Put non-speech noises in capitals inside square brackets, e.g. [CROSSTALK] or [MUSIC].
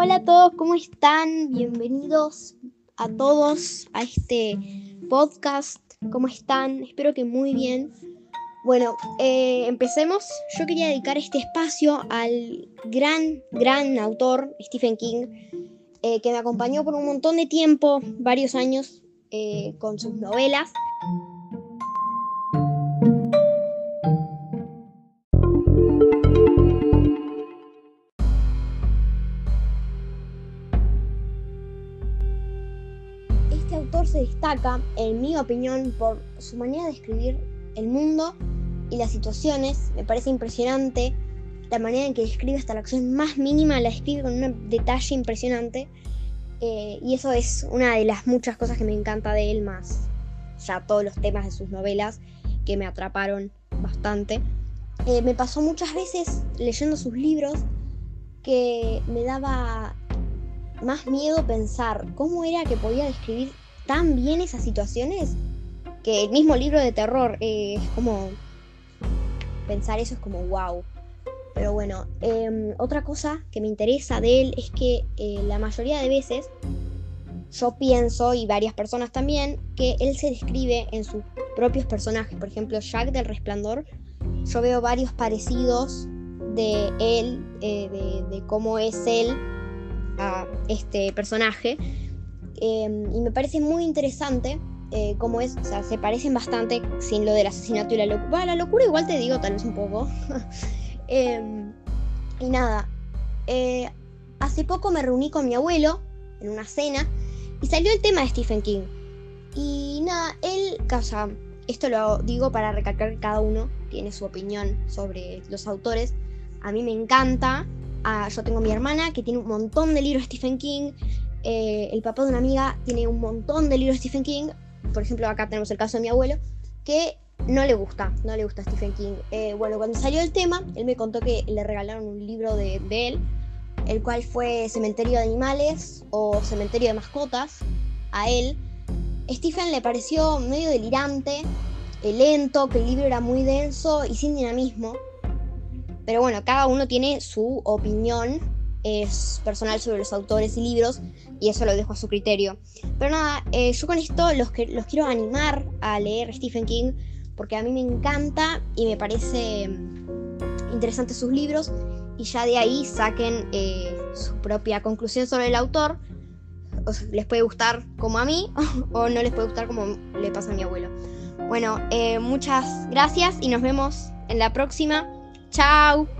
Hola a todos, ¿cómo están? Bienvenidos a todos a este podcast. ¿Cómo están? Espero que muy bien. Bueno, eh, empecemos. Yo quería dedicar este espacio al gran, gran autor Stephen King, eh, que me acompañó por un montón de tiempo, varios años, eh, con sus novelas. Autor se destaca, en mi opinión, por su manera de escribir el mundo y las situaciones. Me parece impresionante la manera en que describe hasta la acción más mínima, la escribe con un detalle impresionante. Eh, y eso es una de las muchas cosas que me encanta de él, más ya todos los temas de sus novelas que me atraparon bastante. Eh, me pasó muchas veces leyendo sus libros que me daba más miedo pensar cómo era que podía describir tan bien esas situaciones que el mismo libro de terror eh, es como pensar eso es como wow. Pero bueno, em, otra cosa que me interesa de él es que eh, la mayoría de veces yo pienso, y varias personas también, que él se describe en sus propios personajes. Por ejemplo, Jack del Resplandor, yo veo varios parecidos de él, eh, de, de cómo es él a este personaje. Em, y me parece muy interesante eh, cómo es, o sea, se parecen bastante sin lo del asesinato y la locura. Bueno, la locura igual te digo, tal vez un poco. [LAUGHS] Em, y nada, eh, hace poco me reuní con mi abuelo en una cena y salió el tema de Stephen King. Y nada, él, o sea, esto lo digo para recalcar que cada uno tiene su opinión sobre los autores. A mí me encanta, yo tengo mi hermana que tiene un montón de libros de Stephen King. Eh, el papá de una amiga tiene un montón de libros de Stephen King. Por ejemplo, acá tenemos el caso de mi abuelo, que no le gusta, no le gusta Stephen King. Eh, bueno, cuando salió el tema, él me contó que le regalaron un libro de, él, el cual fue Cementerio de Animales o Cementerio de Mascotas, a él. Stephen le pareció medio delirante, eh, lento, que el libro era muy denso y sin dinamismo. Pero bueno, cada uno tiene su opinión personal sobre los autores y libros y eso lo dejo a su criterio. Pero nada, eh, yo con esto los, que, los quiero animar a leer Stephen King porque a mí me encanta y me parece mm, interesante sus libros y ya de ahí saquen eh, su propia conclusión sobre el autor. O les puede gustar como a mí [LAUGHS] o no les puede gustar como le pasa a mi abuelo. Bueno, eh, muchas gracias y nos vemos en la próxima. Chao.